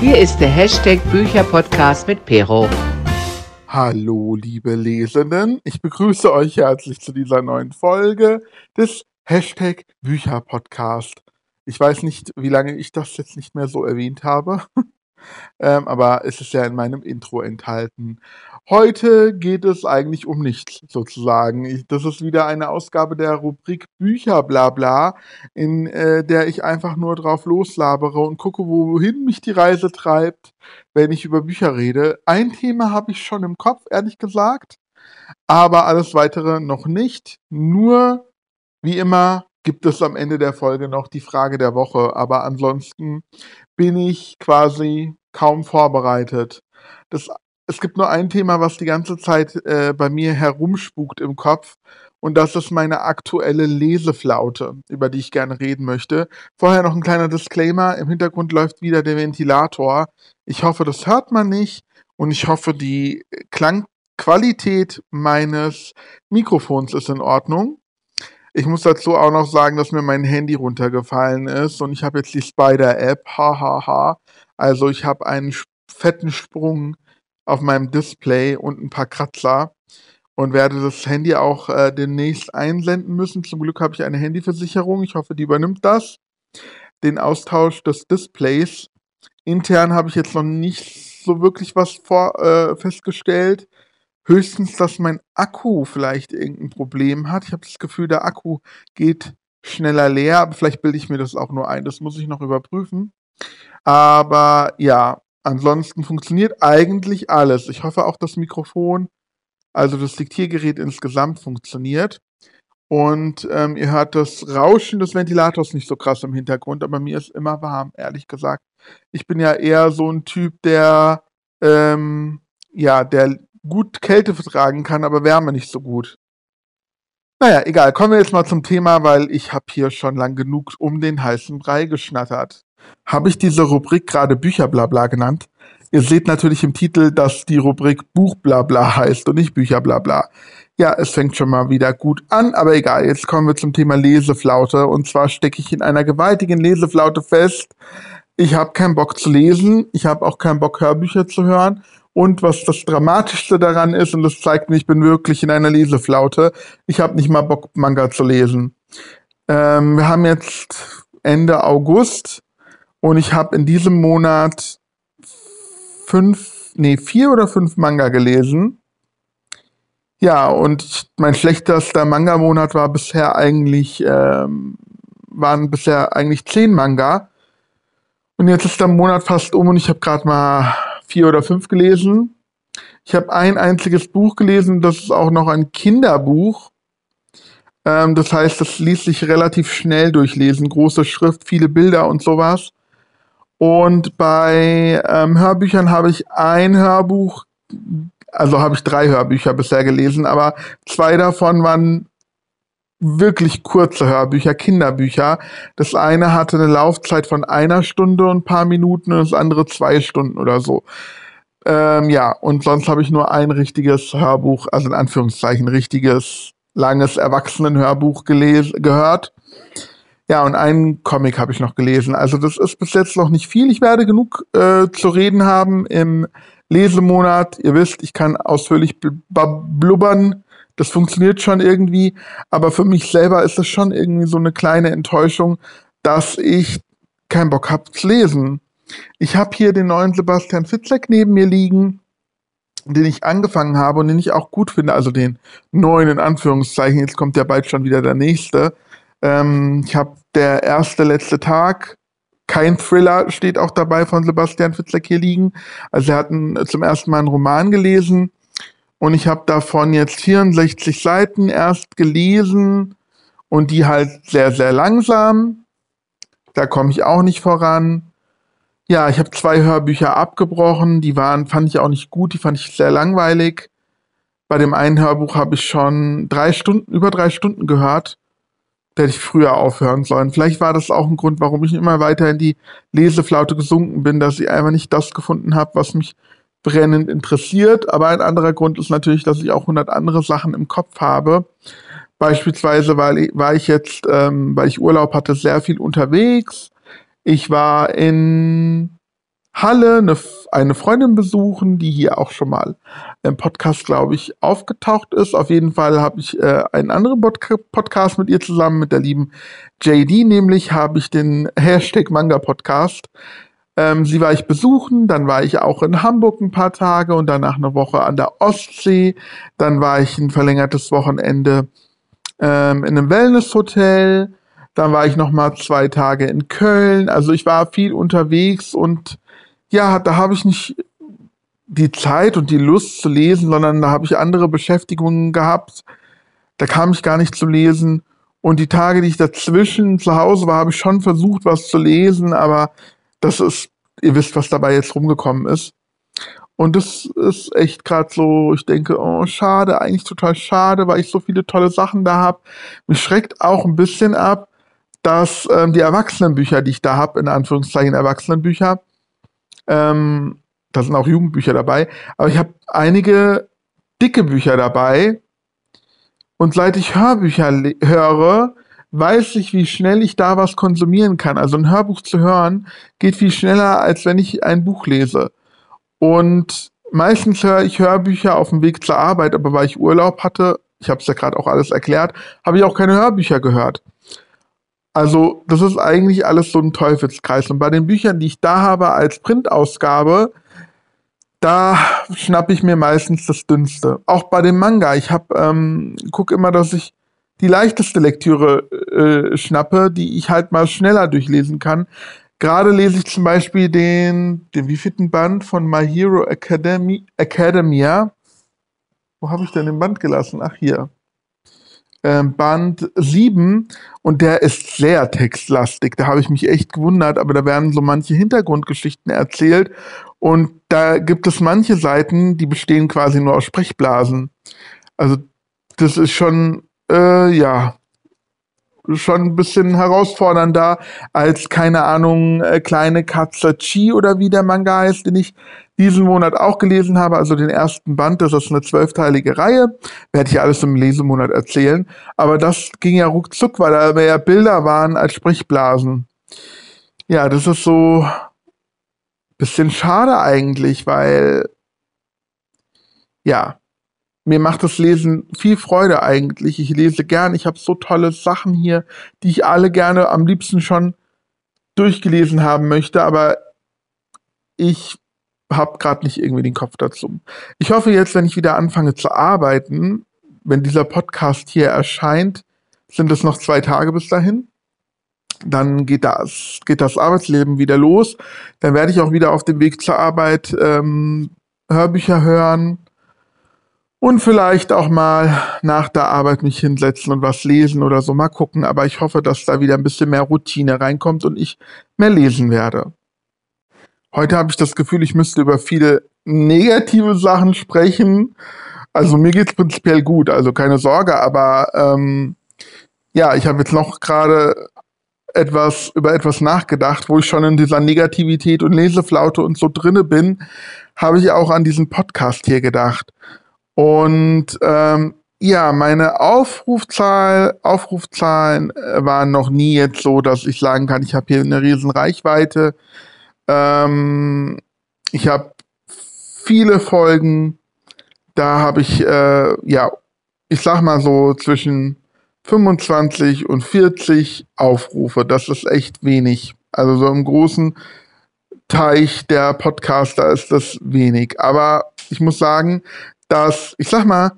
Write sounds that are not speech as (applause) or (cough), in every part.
Hier ist der Hashtag Bücherpodcast mit Pero. Hallo, liebe Lesenden. Ich begrüße euch herzlich zu dieser neuen Folge des Hashtag Bücherpodcast. Ich weiß nicht, wie lange ich das jetzt nicht mehr so erwähnt habe. (laughs) ähm, aber es ist ja in meinem Intro enthalten. Heute geht es eigentlich um nichts, sozusagen. Ich, das ist wieder eine Ausgabe der Rubrik Bücher bla bla, in äh, der ich einfach nur drauf loslabere und gucke, wohin mich die Reise treibt, wenn ich über Bücher rede. Ein Thema habe ich schon im Kopf, ehrlich gesagt, aber alles weitere noch nicht. Nur, wie immer, gibt es am Ende der Folge noch die Frage der Woche. Aber ansonsten bin ich quasi kaum vorbereitet. Das, es gibt nur ein Thema, was die ganze Zeit äh, bei mir herumspukt im Kopf. Und das ist meine aktuelle Leseflaute, über die ich gerne reden möchte. Vorher noch ein kleiner Disclaimer. Im Hintergrund läuft wieder der Ventilator. Ich hoffe, das hört man nicht. Und ich hoffe, die Klangqualität meines Mikrofons ist in Ordnung. Ich muss dazu auch noch sagen, dass mir mein Handy runtergefallen ist und ich habe jetzt die Spider-App. Hahaha. Also ich habe einen fetten Sprung auf meinem Display und ein paar Kratzer und werde das Handy auch äh, demnächst einsenden müssen. Zum Glück habe ich eine Handyversicherung. Ich hoffe, die übernimmt das. Den Austausch des Displays. Intern habe ich jetzt noch nicht so wirklich was vor, äh, festgestellt. Höchstens, dass mein Akku vielleicht irgendein Problem hat. Ich habe das Gefühl, der Akku geht schneller leer, aber vielleicht bilde ich mir das auch nur ein. Das muss ich noch überprüfen. Aber ja, ansonsten funktioniert eigentlich alles. Ich hoffe auch das Mikrofon, also das Diktiergerät insgesamt funktioniert. Und ähm, ihr hört das Rauschen des Ventilators nicht so krass im Hintergrund, aber mir ist immer warm, ehrlich gesagt. Ich bin ja eher so ein Typ, der ähm, ja, der gut Kälte vertragen kann, aber Wärme nicht so gut. Naja, egal. Kommen wir jetzt mal zum Thema, weil ich habe hier schon lang genug um den heißen Brei geschnattert. Habe ich diese Rubrik gerade Bücherblabla genannt? Ihr seht natürlich im Titel, dass die Rubrik Buchblabla heißt und nicht Bücherblabla. Ja, es fängt schon mal wieder gut an, aber egal. Jetzt kommen wir zum Thema Leseflaute. Und zwar stecke ich in einer gewaltigen Leseflaute fest. Ich habe keinen Bock zu lesen. Ich habe auch keinen Bock, Hörbücher zu hören. Und was das Dramatischste daran ist, und das zeigt mir, ich bin wirklich in einer Leseflaute, ich habe nicht mal Bock, Manga zu lesen. Ähm, wir haben jetzt Ende August und ich habe in diesem Monat fünf, nee, vier oder fünf Manga gelesen. Ja, und mein schlechtester Manga-Monat war bisher eigentlich, ähm, waren bisher eigentlich zehn Manga. Und jetzt ist der Monat fast um und ich habe gerade mal vier oder fünf gelesen. Ich habe ein einziges Buch gelesen, das ist auch noch ein Kinderbuch. Ähm, das heißt, das ließ sich relativ schnell durchlesen. Große Schrift, viele Bilder und sowas. Und bei ähm, Hörbüchern habe ich ein Hörbuch, also habe ich drei Hörbücher bisher gelesen, aber zwei davon waren wirklich kurze Hörbücher, Kinderbücher. Das eine hatte eine Laufzeit von einer Stunde und ein paar Minuten und das andere zwei Stunden oder so. Ähm, ja, und sonst habe ich nur ein richtiges Hörbuch, also in Anführungszeichen richtiges, langes Erwachsenenhörbuch gehört. Ja, und einen Comic habe ich noch gelesen. Also das ist bis jetzt noch nicht viel. Ich werde genug äh, zu reden haben im Lesemonat. Ihr wisst, ich kann ausführlich blubbern das funktioniert schon irgendwie, aber für mich selber ist das schon irgendwie so eine kleine Enttäuschung, dass ich keinen Bock habe zu lesen. Ich habe hier den neuen Sebastian Fitzek neben mir liegen, den ich angefangen habe und den ich auch gut finde, also den neuen in Anführungszeichen, jetzt kommt ja bald schon wieder der nächste. Ähm, ich habe der erste letzte Tag, kein Thriller steht auch dabei von Sebastian Fitzek hier liegen. Also er hat einen, zum ersten Mal einen Roman gelesen und ich habe davon jetzt 64 Seiten erst gelesen und die halt sehr, sehr langsam. Da komme ich auch nicht voran. Ja, ich habe zwei Hörbücher abgebrochen, die waren, fand ich auch nicht gut, die fand ich sehr langweilig. Bei dem einen Hörbuch habe ich schon drei Stunden, über drei Stunden gehört. Hätte ich früher aufhören sollen. Vielleicht war das auch ein Grund, warum ich immer weiter in die Leseflaute gesunken bin, dass ich einfach nicht das gefunden habe, was mich brennend interessiert. Aber ein anderer Grund ist natürlich, dass ich auch 100 andere Sachen im Kopf habe. Beispielsweise weil, war ich jetzt, ähm, weil ich Urlaub hatte, sehr viel unterwegs. Ich war in Halle eine, eine Freundin besuchen, die hier auch schon mal im Podcast, glaube ich, aufgetaucht ist. Auf jeden Fall habe ich äh, einen anderen Pod Podcast mit ihr zusammen, mit der lieben JD, nämlich habe ich den (laughs) Hashtag Manga Podcast. Ähm, sie war ich besuchen, dann war ich auch in Hamburg ein paar Tage und danach eine Woche an der Ostsee. Dann war ich ein verlängertes Wochenende ähm, in einem Wellnesshotel. Dann war ich noch mal zwei Tage in Köln. Also ich war viel unterwegs und ja, da habe ich nicht die Zeit und die Lust zu lesen, sondern da habe ich andere Beschäftigungen gehabt. Da kam ich gar nicht zu lesen. Und die Tage, die ich dazwischen zu Hause war, habe ich schon versucht, was zu lesen, aber das ist, ihr wisst, was dabei jetzt rumgekommen ist. Und das ist echt gerade so, ich denke, oh, schade, eigentlich total schade, weil ich so viele tolle Sachen da habe. Mich schreckt auch ein bisschen ab, dass ähm, die Erwachsenenbücher, die ich da habe, in Anführungszeichen Erwachsenenbücher, ähm, da sind auch Jugendbücher dabei, aber ich habe einige dicke Bücher dabei. Und seit ich Hörbücher höre, weiß ich, wie schnell ich da was konsumieren kann. Also ein Hörbuch zu hören geht viel schneller, als wenn ich ein Buch lese. Und meistens höre ich Hörbücher auf dem Weg zur Arbeit, aber weil ich Urlaub hatte, ich habe es ja gerade auch alles erklärt, habe ich auch keine Hörbücher gehört. Also das ist eigentlich alles so ein Teufelskreis. Und bei den Büchern, die ich da habe als Printausgabe, da schnappe ich mir meistens das Dünnste. Auch bei dem Manga. Ich habe ähm, gucke immer, dass ich die leichteste Lektüre äh, schnappe, die ich halt mal schneller durchlesen kann. Gerade lese ich zum Beispiel den, den wievielten Band von My Hero Academy, Academia. Wo habe ich denn den Band gelassen? Ach, hier. Ähm, Band 7 und der ist sehr textlastig. Da habe ich mich echt gewundert, aber da werden so manche Hintergrundgeschichten erzählt und da gibt es manche Seiten, die bestehen quasi nur aus Sprechblasen. Also das ist schon, äh, ja, schon ein bisschen herausfordernder als, keine Ahnung, äh, kleine Katze Chi oder wie der Manga heißt, den ich diesen Monat auch gelesen habe, also den ersten Band, das ist eine zwölfteilige Reihe, werde ich alles im Lesemonat erzählen, aber das ging ja ruckzuck, weil da mehr Bilder waren als Sprechblasen. Ja, das ist so bisschen schade eigentlich, weil ja, mir macht das Lesen viel Freude eigentlich. Ich lese gern. Ich habe so tolle Sachen hier, die ich alle gerne am liebsten schon durchgelesen haben möchte, aber ich habe gerade nicht irgendwie den Kopf dazu. Ich hoffe jetzt, wenn ich wieder anfange zu arbeiten, wenn dieser Podcast hier erscheint, sind es noch zwei Tage bis dahin. Dann geht das, geht das Arbeitsleben wieder los. Dann werde ich auch wieder auf dem Weg zur Arbeit ähm, Hörbücher hören, und vielleicht auch mal nach der Arbeit mich hinsetzen und was lesen oder so mal gucken. Aber ich hoffe, dass da wieder ein bisschen mehr Routine reinkommt und ich mehr lesen werde. Heute habe ich das Gefühl, ich müsste über viele negative Sachen sprechen. Also mir geht es prinzipiell gut, also keine Sorge, aber ähm, ja, ich habe jetzt noch gerade etwas über etwas nachgedacht, wo ich schon in dieser Negativität und Leseflaute und so drinne bin, habe ich auch an diesen Podcast hier gedacht. Und ähm, ja, meine Aufrufzahl, Aufrufzahlen äh, waren noch nie jetzt so, dass ich sagen kann, ich habe hier eine riesen Reichweite. Ähm, ich habe viele Folgen, da habe ich, äh, ja, ich sag mal so zwischen 25 und 40 Aufrufe. Das ist echt wenig. Also so im großen Teich der Podcaster ist das wenig. Aber ich muss sagen, dass, ich sag mal,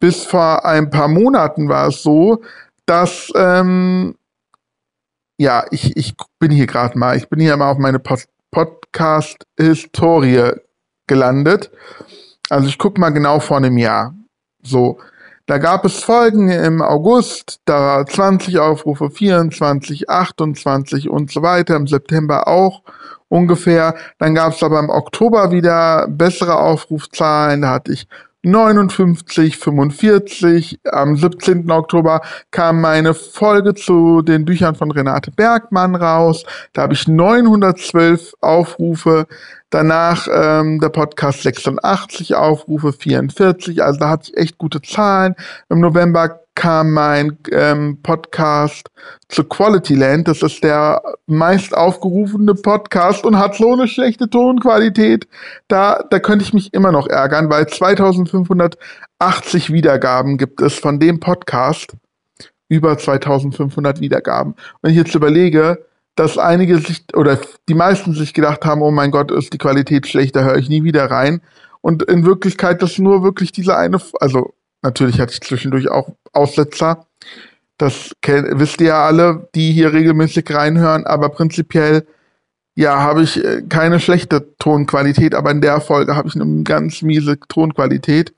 bis vor ein paar Monaten war es so, dass, ähm, ja, ich, ich bin hier gerade mal, ich bin hier mal auf meine Pod Podcast-Historie gelandet. Also ich gucke mal genau vor einem Jahr. So, da gab es Folgen im August, da 20 Aufrufe, 24, 28 und so weiter, im September auch ungefähr. Dann gab es aber im Oktober wieder bessere Aufrufzahlen. Da hatte ich 59, 45. Am 17. Oktober kam meine Folge zu den Büchern von Renate Bergmann raus. Da habe ich 912 Aufrufe. Danach ähm, der Podcast 86 Aufrufe, 44. Also da hatte ich echt gute Zahlen. Im November kam mein ähm, Podcast zu Quality Land. Das ist der meist aufgerufene Podcast und hat so eine schlechte Tonqualität. Da, da könnte ich mich immer noch ärgern, weil 2580 Wiedergaben gibt es von dem Podcast. Über 2500 Wiedergaben. Wenn ich jetzt überlege, dass einige sich oder die meisten sich gedacht haben, oh mein Gott, ist die Qualität schlecht, da höre ich nie wieder rein. Und in Wirklichkeit das nur wirklich diese eine, also natürlich hatte ich zwischendurch auch Aussetzer. Das wisst ihr ja alle, die hier regelmäßig reinhören, aber prinzipiell ja, habe ich äh, keine schlechte Tonqualität, aber in der Folge habe ich eine ganz miese Tonqualität.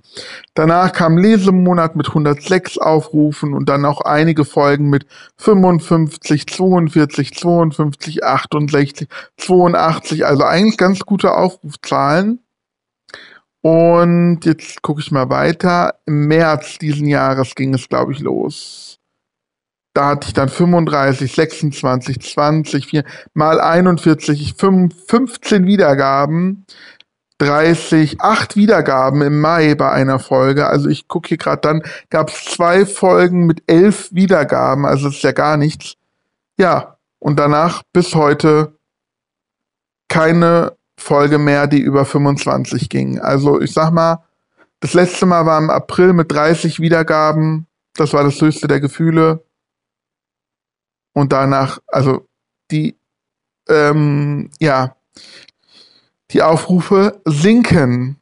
Danach kam Lesemonat mit 106 Aufrufen und dann auch einige Folgen mit 55, 42, 52, 68, 82, also eigentlich ganz gute Aufrufzahlen. Und jetzt gucke ich mal weiter. Im März diesen Jahres ging es, glaube ich, los da hatte ich dann 35, 26, 20, 4, mal 41, 5, 15 Wiedergaben, 30, 8 Wiedergaben im Mai bei einer Folge. Also ich gucke hier gerade, dann gab es zwei Folgen mit 11 Wiedergaben, also ist ja gar nichts. Ja, und danach bis heute keine Folge mehr, die über 25 ging. Also ich sag mal, das letzte Mal war im April mit 30 Wiedergaben. Das war das höchste der Gefühle und danach, also die, ähm, ja, die Aufrufe sinken.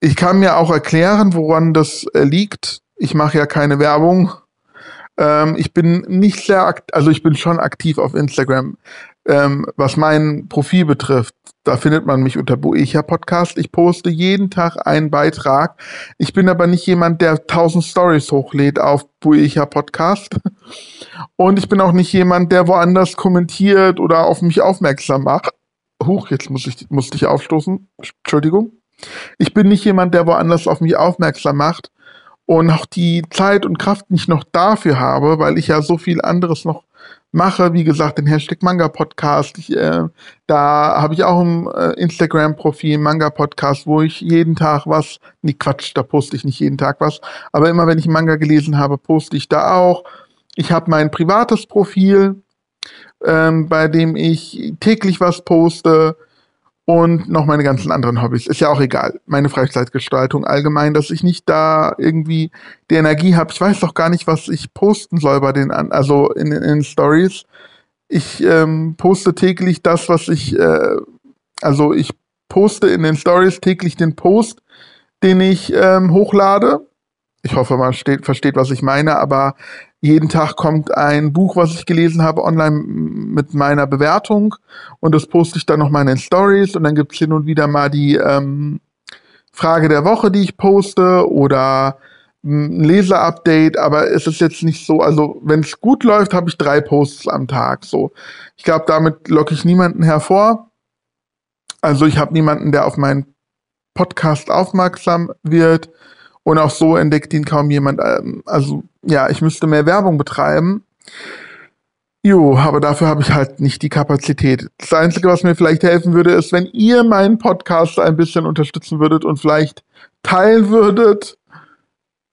Ich kann mir auch erklären, woran das äh, liegt. Ich mache ja keine Werbung. Ähm, ich bin nicht sehr, also ich bin schon aktiv auf Instagram. Ähm, was mein Profil betrifft, da findet man mich unter Boecha Podcast. Ich poste jeden Tag einen Beitrag. Ich bin aber nicht jemand, der 1000 Stories hochlädt auf Boecha Podcast. Und ich bin auch nicht jemand, der woanders kommentiert oder auf mich aufmerksam macht. Huch, jetzt muss ich, musste ich aufstoßen. Entschuldigung. Ich bin nicht jemand, der woanders auf mich aufmerksam macht und auch die Zeit und Kraft nicht noch dafür habe, weil ich ja so viel anderes noch mache. Wie gesagt, den Hashtag Manga Podcast. Ich, äh, da habe ich auch ein äh, Instagram-Profil, Manga Podcast, wo ich jeden Tag was, nee Quatsch, da poste ich nicht jeden Tag was, aber immer wenn ich Manga gelesen habe, poste ich da auch. Ich habe mein privates Profil, ähm, bei dem ich täglich was poste und noch meine ganzen anderen Hobbys. Ist ja auch egal. Meine Freizeitgestaltung allgemein, dass ich nicht da irgendwie die Energie habe. Ich weiß doch gar nicht, was ich posten soll bei den, also in, in Stories. Ich ähm, poste täglich das, was ich, äh, also ich poste in den Stories täglich den Post, den ich ähm, hochlade. Ich hoffe, man steht, versteht, was ich meine, aber jeden Tag kommt ein Buch, was ich gelesen habe, online mit meiner Bewertung und das poste ich dann noch mal in den Stories und dann gibt es hin und wieder mal die ähm, Frage der Woche, die ich poste oder ein Leser-Update, aber es ist jetzt nicht so, also wenn es gut läuft, habe ich drei Posts am Tag. So, ich glaube, damit locke ich niemanden hervor. Also ich habe niemanden, der auf meinen Podcast aufmerksam wird. Und auch so entdeckt ihn kaum jemand. Ähm, also ja, ich müsste mehr Werbung betreiben. Jo, aber dafür habe ich halt nicht die Kapazität. Das Einzige, was mir vielleicht helfen würde, ist, wenn ihr meinen Podcast ein bisschen unterstützen würdet und vielleicht teilen würdet,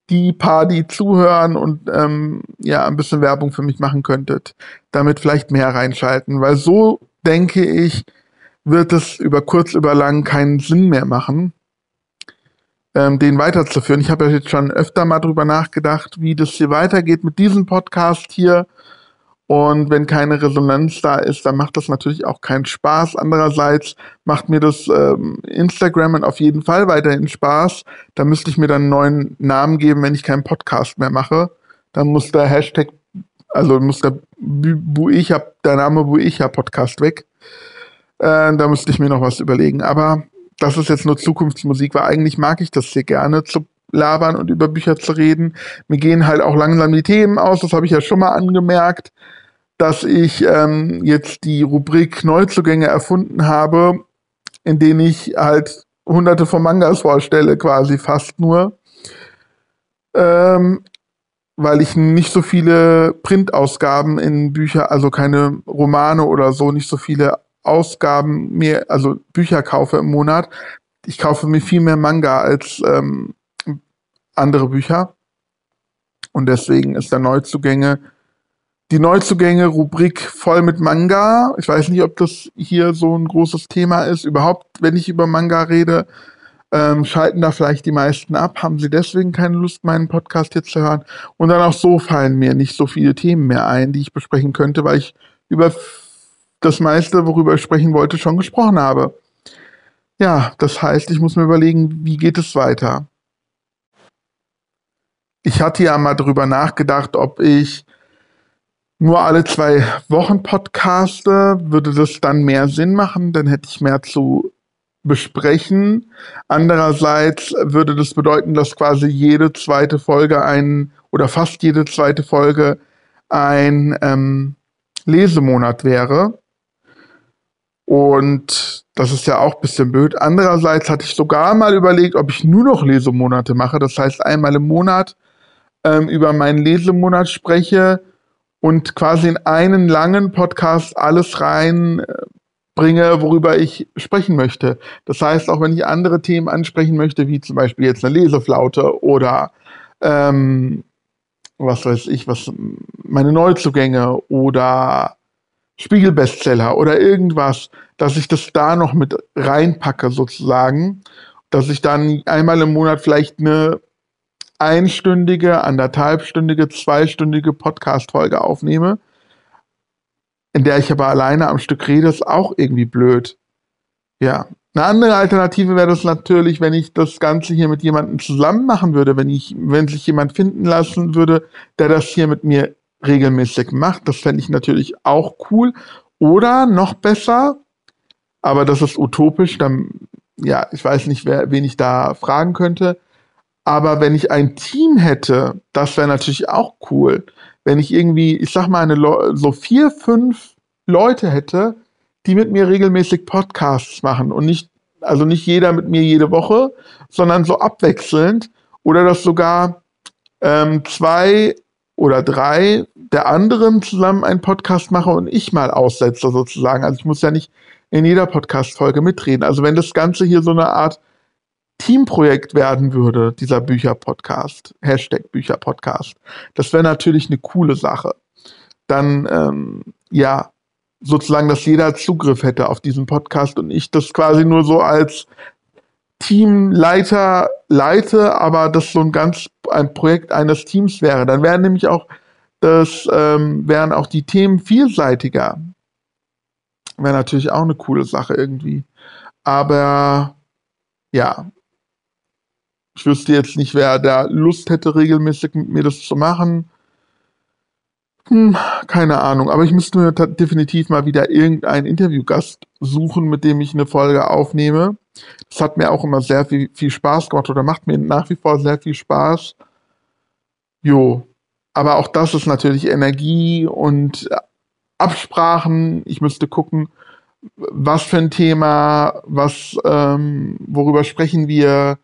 die paar, die zuhören und ähm, ja, ein bisschen Werbung für mich machen könntet, damit vielleicht mehr reinschalten. Weil so, denke ich, wird es über kurz, über lang keinen Sinn mehr machen ähm, den weiterzuführen. Ich habe ja jetzt schon öfter mal drüber nachgedacht, wie das hier weitergeht mit diesem Podcast hier. Und wenn keine Resonanz da ist, dann macht das natürlich auch keinen Spaß. Andererseits macht mir das ähm, Instagram auf jeden Fall weiterhin Spaß. Da müsste ich mir dann einen neuen Namen geben, wenn ich keinen Podcast mehr mache. Dann muss der Hashtag, also muss der Buicha, der Name Buicha Podcast weg. Äh, da müsste ich mir noch was überlegen. Aber das ist jetzt nur Zukunftsmusik, weil eigentlich mag ich das hier gerne zu labern und über Bücher zu reden. Mir gehen halt auch langsam die Themen aus, das habe ich ja schon mal angemerkt, dass ich ähm, jetzt die Rubrik Neuzugänge erfunden habe, in denen ich halt hunderte von Mangas vorstelle, quasi fast nur. Ähm, weil ich nicht so viele Printausgaben in Bücher, also keine Romane oder so, nicht so viele Ausgaben mir, also Bücher kaufe im Monat. Ich kaufe mir viel mehr Manga als ähm, andere Bücher. Und deswegen ist der Neuzugänge, die Neuzugänge-Rubrik voll mit Manga. Ich weiß nicht, ob das hier so ein großes Thema ist. Überhaupt, wenn ich über Manga rede, ähm, schalten da vielleicht die meisten ab, haben sie deswegen keine Lust, meinen Podcast jetzt zu hören. Und dann auch so fallen mir nicht so viele Themen mehr ein, die ich besprechen könnte, weil ich über das meiste, worüber ich sprechen wollte, schon gesprochen habe. Ja, das heißt, ich muss mir überlegen, wie geht es weiter. Ich hatte ja mal drüber nachgedacht, ob ich nur alle zwei Wochen podcaste. Würde das dann mehr Sinn machen? Dann hätte ich mehr zu besprechen. Andererseits würde das bedeuten, dass quasi jede zweite Folge ein oder fast jede zweite Folge ein ähm, Lesemonat wäre. Und das ist ja auch ein bisschen blöd. Andererseits hatte ich sogar mal überlegt, ob ich nur noch Lesemonate mache. Das heißt, einmal im Monat ähm, über meinen Lesemonat spreche und quasi in einen langen Podcast alles rein äh, worüber ich sprechen möchte. Das heißt, auch wenn ich andere Themen ansprechen möchte, wie zum Beispiel jetzt eine Leseflaute oder ähm, was weiß ich, was meine Neuzugänge oder Spiegelbestseller oder irgendwas, dass ich das da noch mit reinpacke sozusagen, dass ich dann einmal im Monat vielleicht eine einstündige, anderthalbstündige, zweistündige Podcast-Folge aufnehme in der ich aber alleine am Stück rede, ist auch irgendwie blöd. Ja. Eine andere Alternative wäre das natürlich, wenn ich das Ganze hier mit jemandem zusammen machen würde, wenn ich, wenn sich jemand finden lassen würde, der das hier mit mir regelmäßig macht. Das fände ich natürlich auch cool. Oder noch besser, aber das ist utopisch, dann, ja, ich weiß nicht, wer, wen ich da fragen könnte. Aber wenn ich ein Team hätte, das wäre natürlich auch cool wenn ich irgendwie, ich sag mal, eine, so vier, fünf Leute hätte, die mit mir regelmäßig Podcasts machen und nicht, also nicht jeder mit mir jede Woche, sondern so abwechselnd oder dass sogar ähm, zwei oder drei der anderen zusammen einen Podcast mache und ich mal aussetze sozusagen. Also ich muss ja nicht in jeder Podcast-Folge mitreden. Also wenn das Ganze hier so eine Art Teamprojekt werden würde, dieser Bücherpodcast, Hashtag Bücherpodcast, das wäre natürlich eine coole Sache. Dann, ähm, ja, sozusagen, dass jeder Zugriff hätte auf diesen Podcast und ich das quasi nur so als Teamleiter leite, aber das so ein ganz ein Projekt eines Teams wäre. Dann wären nämlich auch das ähm, wären auch die Themen vielseitiger. Wäre natürlich auch eine coole Sache irgendwie. Aber ja, ich wüsste jetzt nicht, wer da Lust hätte, regelmäßig mit mir das zu machen. Hm, keine Ahnung, aber ich müsste mir definitiv mal wieder irgendeinen Interviewgast suchen, mit dem ich eine Folge aufnehme. Das hat mir auch immer sehr viel, viel Spaß gemacht oder macht mir nach wie vor sehr viel Spaß. Jo, aber auch das ist natürlich Energie und Absprachen. Ich müsste gucken, was für ein Thema, was, ähm, worüber sprechen wir,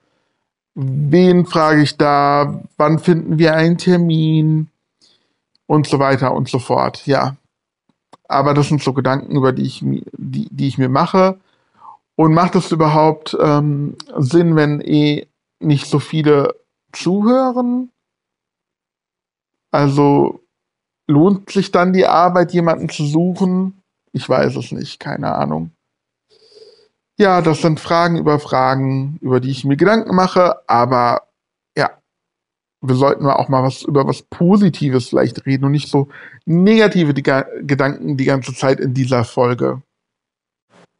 wen frage ich da, wann finden wir einen Termin und so weiter und so fort. Ja. Aber das sind so Gedanken, über die ich, die, die ich mir mache. Und macht es überhaupt ähm, Sinn, wenn eh nicht so viele zuhören? Also lohnt sich dann die Arbeit, jemanden zu suchen? Ich weiß es nicht, keine Ahnung. Ja, das sind Fragen über Fragen, über die ich mir Gedanken mache, aber ja, wir sollten auch mal was über was Positives vielleicht reden und nicht so negative Gedanken die ganze Zeit in dieser Folge.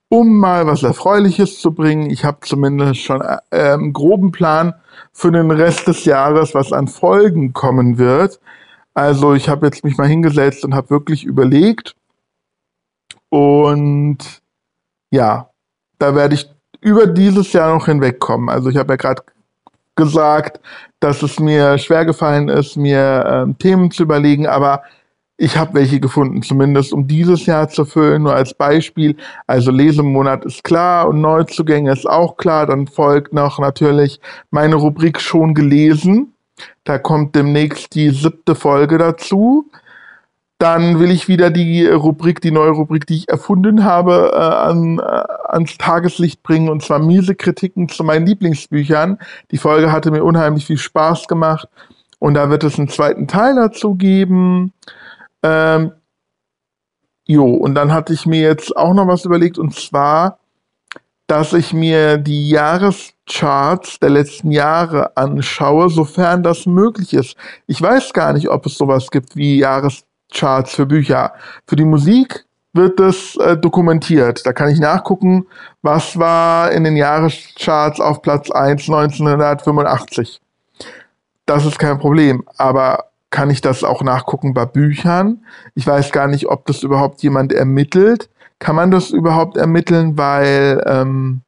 Um mal was Erfreuliches zu bringen, ich habe zumindest schon äh, einen groben Plan für den Rest des Jahres, was an Folgen kommen wird. Also ich habe jetzt mich mal hingesetzt und habe wirklich überlegt und ja, da werde ich über dieses Jahr noch hinwegkommen. Also ich habe ja gerade gesagt, dass es mir schwer gefallen ist, mir ähm, Themen zu überlegen, aber ich habe welche gefunden, zumindest um dieses Jahr zu füllen, nur als Beispiel. Also Lesemonat ist klar und Neuzugänge ist auch klar. Dann folgt noch natürlich meine Rubrik schon gelesen. Da kommt demnächst die siebte Folge dazu. Dann will ich wieder die Rubrik, die neue Rubrik, die ich erfunden habe, äh, an, äh, ans Tageslicht bringen, und zwar miese Kritiken zu meinen Lieblingsbüchern. Die Folge hatte mir unheimlich viel Spaß gemacht. Und da wird es einen zweiten Teil dazu geben. Ähm, jo, und dann hatte ich mir jetzt auch noch was überlegt, und zwar, dass ich mir die Jahrescharts der letzten Jahre anschaue, sofern das möglich ist. Ich weiß gar nicht, ob es sowas gibt wie Jahrescharts für Bücher. Für die Musik wird das äh, dokumentiert. Da kann ich nachgucken, was war in den Jahrescharts auf Platz 1 1985. Das ist kein Problem. Aber kann ich das auch nachgucken bei Büchern? Ich weiß gar nicht, ob das überhaupt jemand ermittelt. Kann man das überhaupt ermitteln, weil ähm,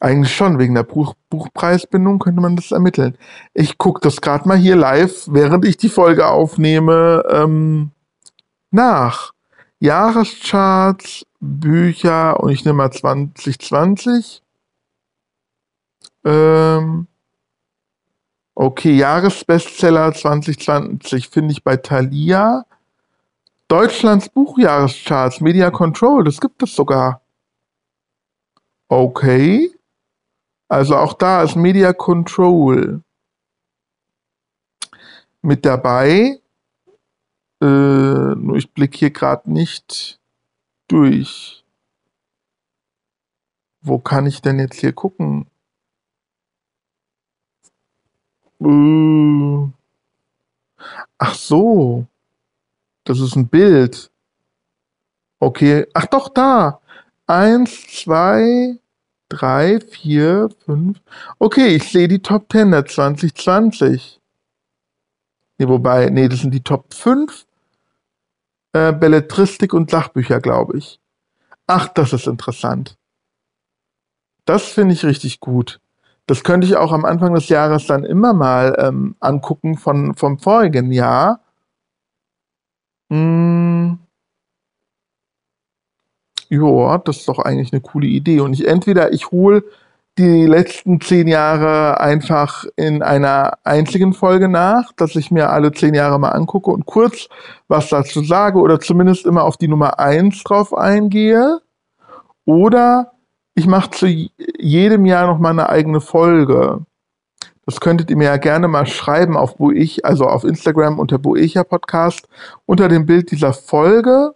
eigentlich schon, wegen der Buch Buchpreisbindung könnte man das ermitteln. Ich gucke das gerade mal hier live, während ich die Folge aufnehme, ähm, nach. Jahrescharts, Bücher und ich nehme mal 2020. Ähm, okay, Jahresbestseller 2020 finde ich bei Thalia. Deutschlands Buchjahrescharts, Media Control, das gibt es sogar. Okay. Also auch da ist Media Control mit dabei. Äh, nur ich blicke hier gerade nicht durch. Wo kann ich denn jetzt hier gucken? Äh, ach so. Das ist ein Bild. Okay. Ach doch, da. Eins, zwei, drei, vier, fünf. Okay, ich sehe die Top 10 der 2020. Nee, wobei, nee, das sind die Top 5 äh, Belletristik und Sachbücher, glaube ich. Ach, das ist interessant. Das finde ich richtig gut. Das könnte ich auch am Anfang des Jahres dann immer mal ähm, angucken von, vom vorigen Jahr. Hm. Ja, das ist doch eigentlich eine coole Idee. Und ich entweder ich hole die letzten zehn Jahre einfach in einer einzigen Folge nach, dass ich mir alle zehn Jahre mal angucke und kurz was dazu sage oder zumindest immer auf die Nummer eins drauf eingehe. Oder ich mache zu jedem Jahr noch mal eine eigene Folge. Das könntet ihr mir ja gerne mal schreiben auf Buich, also auf Instagram unter Buecha Podcast, unter dem Bild dieser Folge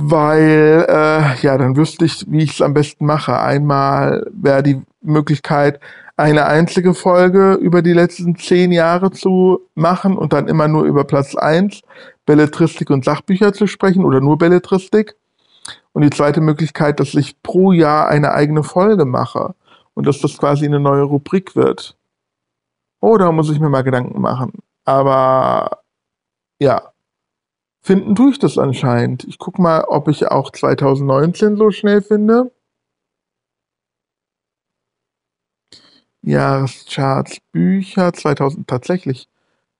weil äh, ja, dann wüsste ich, wie ich es am besten mache. Einmal wäre die Möglichkeit, eine einzige Folge über die letzten zehn Jahre zu machen und dann immer nur über Platz eins Belletristik und Sachbücher zu sprechen oder nur Belletristik. Und die zweite Möglichkeit, dass ich pro Jahr eine eigene Folge mache und dass das quasi eine neue Rubrik wird. Oh, da muss ich mir mal Gedanken machen. Aber ja, Finden tue ich das anscheinend. Ich gucke mal, ob ich auch 2019 so schnell finde. Jahrescharts, Bücher 2000, tatsächlich.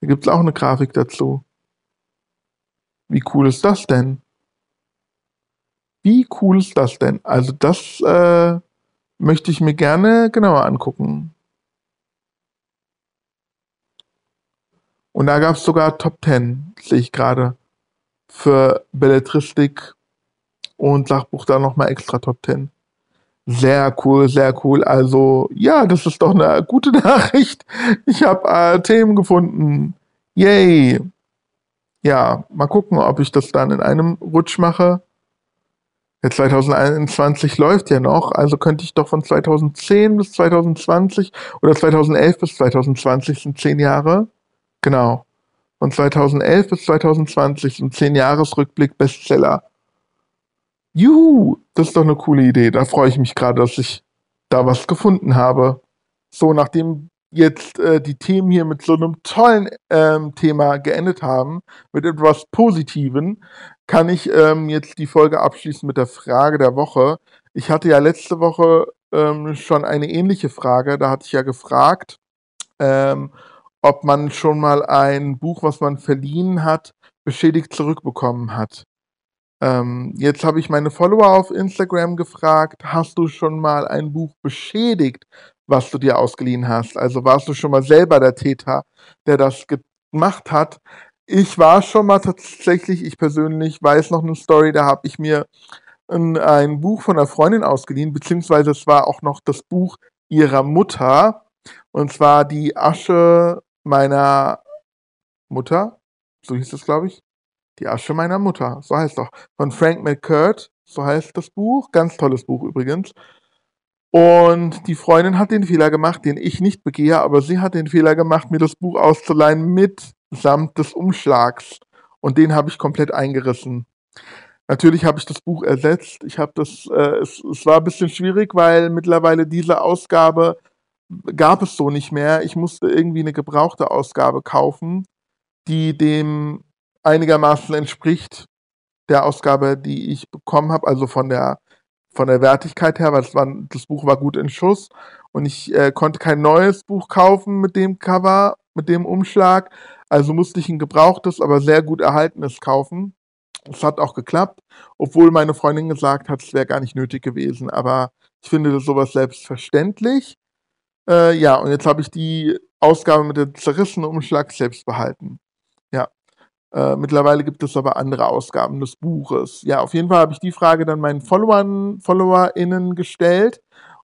Da gibt es auch eine Grafik dazu. Wie cool ist das denn? Wie cool ist das denn? Also das äh, möchte ich mir gerne genauer angucken. Und da gab es sogar Top 10, sehe ich gerade für Belletristik und Sachbuch da nochmal extra Top 10. Sehr cool, sehr cool. Also, ja, das ist doch eine gute (laughs) Nachricht. Ich habe äh, Themen gefunden. Yay. Ja, mal gucken, ob ich das dann in einem Rutsch mache. Ja, 2021 läuft ja noch, also könnte ich doch von 2010 bis 2020 oder 2011 bis 2020 sind zehn Jahre. Genau von 2011 bis 2020 ein 10-Jahres-Rückblick Bestseller. Juhu, das ist doch eine coole Idee. Da freue ich mich gerade, dass ich da was gefunden habe. So, nachdem jetzt äh, die Themen hier mit so einem tollen ähm, Thema geendet haben, mit etwas Positiven, kann ich ähm, jetzt die Folge abschließen mit der Frage der Woche. Ich hatte ja letzte Woche ähm, schon eine ähnliche Frage. Da hatte ich ja gefragt, ähm, ob man schon mal ein Buch, was man verliehen hat, beschädigt zurückbekommen hat. Ähm, jetzt habe ich meine Follower auf Instagram gefragt, hast du schon mal ein Buch beschädigt, was du dir ausgeliehen hast? Also warst du schon mal selber der Täter, der das gemacht hat? Ich war schon mal tatsächlich, ich persönlich weiß noch eine Story, da habe ich mir ein, ein Buch von einer Freundin ausgeliehen, beziehungsweise es war auch noch das Buch ihrer Mutter Und zwar die Asche meiner Mutter. So hieß es, glaube ich. Die Asche meiner Mutter. So heißt es doch. Von Frank McCurt. So heißt das Buch. Ganz tolles Buch übrigens. Und die Freundin hat den Fehler gemacht, den ich nicht begehe, aber sie hat den Fehler gemacht, mir das Buch auszuleihen mitsamt des Umschlags. Und den habe ich komplett eingerissen. Natürlich habe ich das Buch ersetzt. Ich habe das, äh, es, es war ein bisschen schwierig, weil mittlerweile diese Ausgabe gab es so nicht mehr. Ich musste irgendwie eine gebrauchte Ausgabe kaufen, die dem einigermaßen entspricht der Ausgabe, die ich bekommen habe, also von der von der Wertigkeit her, weil das, war, das Buch war gut in Schuss und ich äh, konnte kein neues Buch kaufen mit dem Cover, mit dem Umschlag. Also musste ich ein gebrauchtes, aber sehr gut erhaltenes kaufen. Es hat auch geklappt, obwohl meine Freundin gesagt hat, es wäre gar nicht nötig gewesen. Aber ich finde das sowas selbstverständlich. Äh, ja, und jetzt habe ich die Ausgabe mit dem zerrissenen Umschlag selbst behalten. Äh, mittlerweile gibt es aber andere Ausgaben des Buches. Ja, auf jeden Fall habe ich die Frage dann meinen Followern, FollowerInnen gestellt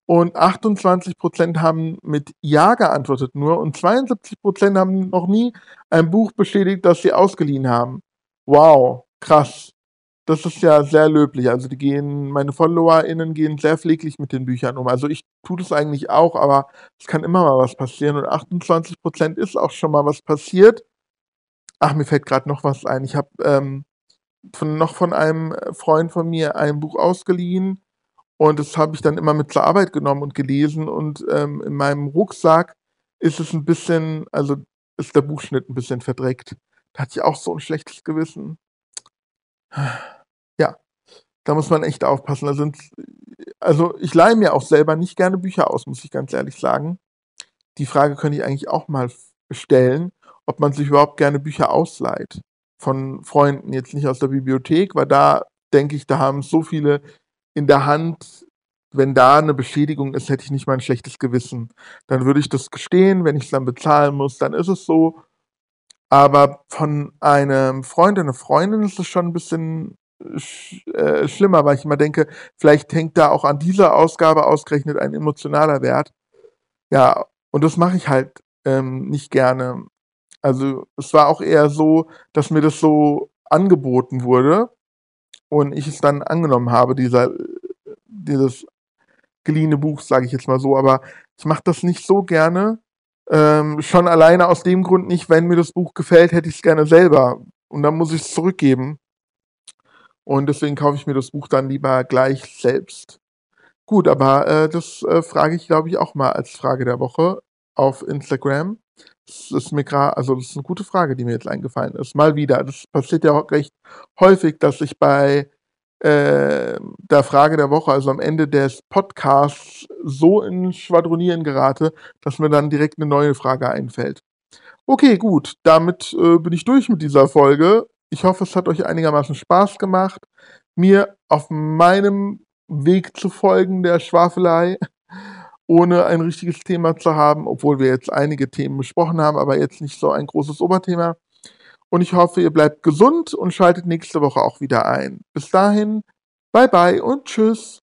und 28% haben mit Ja geantwortet nur und 72% haben noch nie ein Buch bestätigt, das sie ausgeliehen haben. Wow, krass. Das ist ja sehr löblich. Also die gehen, meine FollowerInnen gehen sehr pfleglich mit den Büchern um. Also ich tue das eigentlich auch, aber es kann immer mal was passieren und 28% ist auch schon mal was passiert. Ach, mir fällt gerade noch was ein. Ich habe ähm, von, noch von einem Freund von mir ein Buch ausgeliehen und das habe ich dann immer mit zur Arbeit genommen und gelesen und ähm, in meinem Rucksack ist es ein bisschen, also ist der Buchschnitt ein bisschen verdreckt. Da hatte ich auch so ein schlechtes Gewissen. Ja, da muss man echt aufpassen. Da sind, also ich leihe mir auch selber nicht gerne Bücher aus, muss ich ganz ehrlich sagen. Die Frage könnte ich eigentlich auch mal stellen ob man sich überhaupt gerne Bücher ausleiht von Freunden, jetzt nicht aus der Bibliothek, weil da denke ich, da haben so viele in der Hand, wenn da eine Beschädigung ist, hätte ich nicht mal ein schlechtes Gewissen. Dann würde ich das gestehen, wenn ich es dann bezahlen muss, dann ist es so. Aber von einem Freund, einer Freundin ist es schon ein bisschen sch äh, schlimmer, weil ich immer denke, vielleicht hängt da auch an dieser Ausgabe ausgerechnet ein emotionaler Wert. Ja, und das mache ich halt ähm, nicht gerne. Also es war auch eher so, dass mir das so angeboten wurde und ich es dann angenommen habe, dieser, dieses geliehene Buch, sage ich jetzt mal so. Aber ich mache das nicht so gerne. Ähm, schon alleine aus dem Grund nicht, wenn mir das Buch gefällt, hätte ich es gerne selber. Und dann muss ich es zurückgeben. Und deswegen kaufe ich mir das Buch dann lieber gleich selbst. Gut, aber äh, das äh, frage ich, glaube ich, auch mal als Frage der Woche auf Instagram. Das ist mir gerade, also das ist eine gute Frage, die mir jetzt eingefallen ist. Mal wieder. Das passiert ja auch recht häufig, dass ich bei äh, der Frage der Woche, also am Ende des Podcasts, so in Schwadronieren gerate, dass mir dann direkt eine neue Frage einfällt. Okay, gut. Damit äh, bin ich durch mit dieser Folge. Ich hoffe, es hat euch einigermaßen Spaß gemacht, mir auf meinem Weg zu folgen der Schwafelei ohne ein richtiges Thema zu haben, obwohl wir jetzt einige Themen besprochen haben, aber jetzt nicht so ein großes Oberthema. Und ich hoffe, ihr bleibt gesund und schaltet nächste Woche auch wieder ein. Bis dahin, bye bye und tschüss.